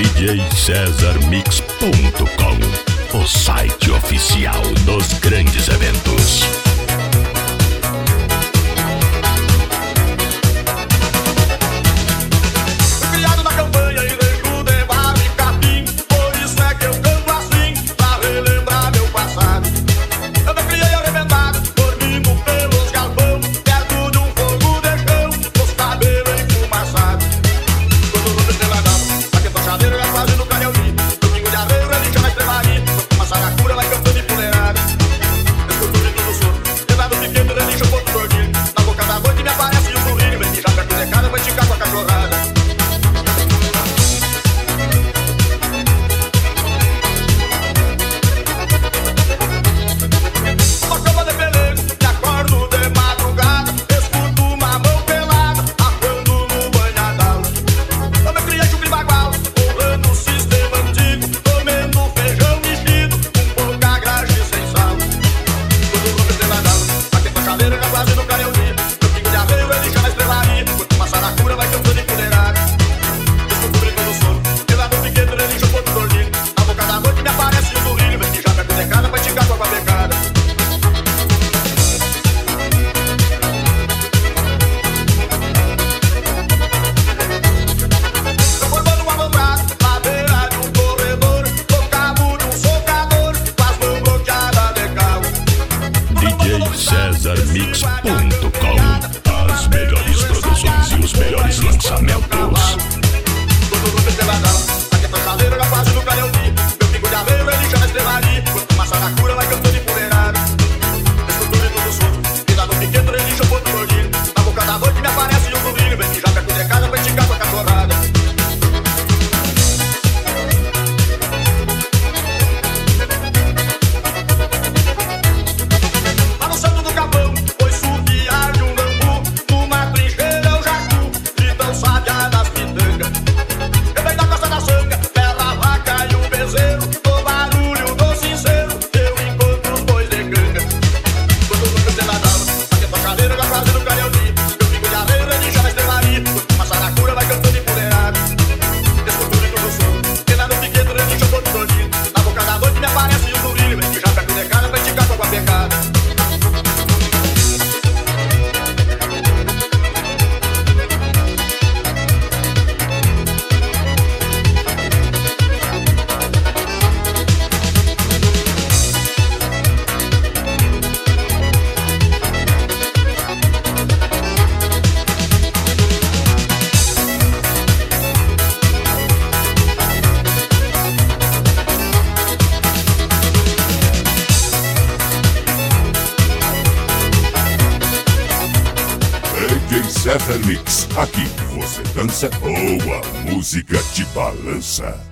DJCesarMix.com, o site oficial dos grandes eventos. CesarMix.com As melhores produções e os melhores lançamentos. Zé Mix. Aqui você dança ou a música te balança.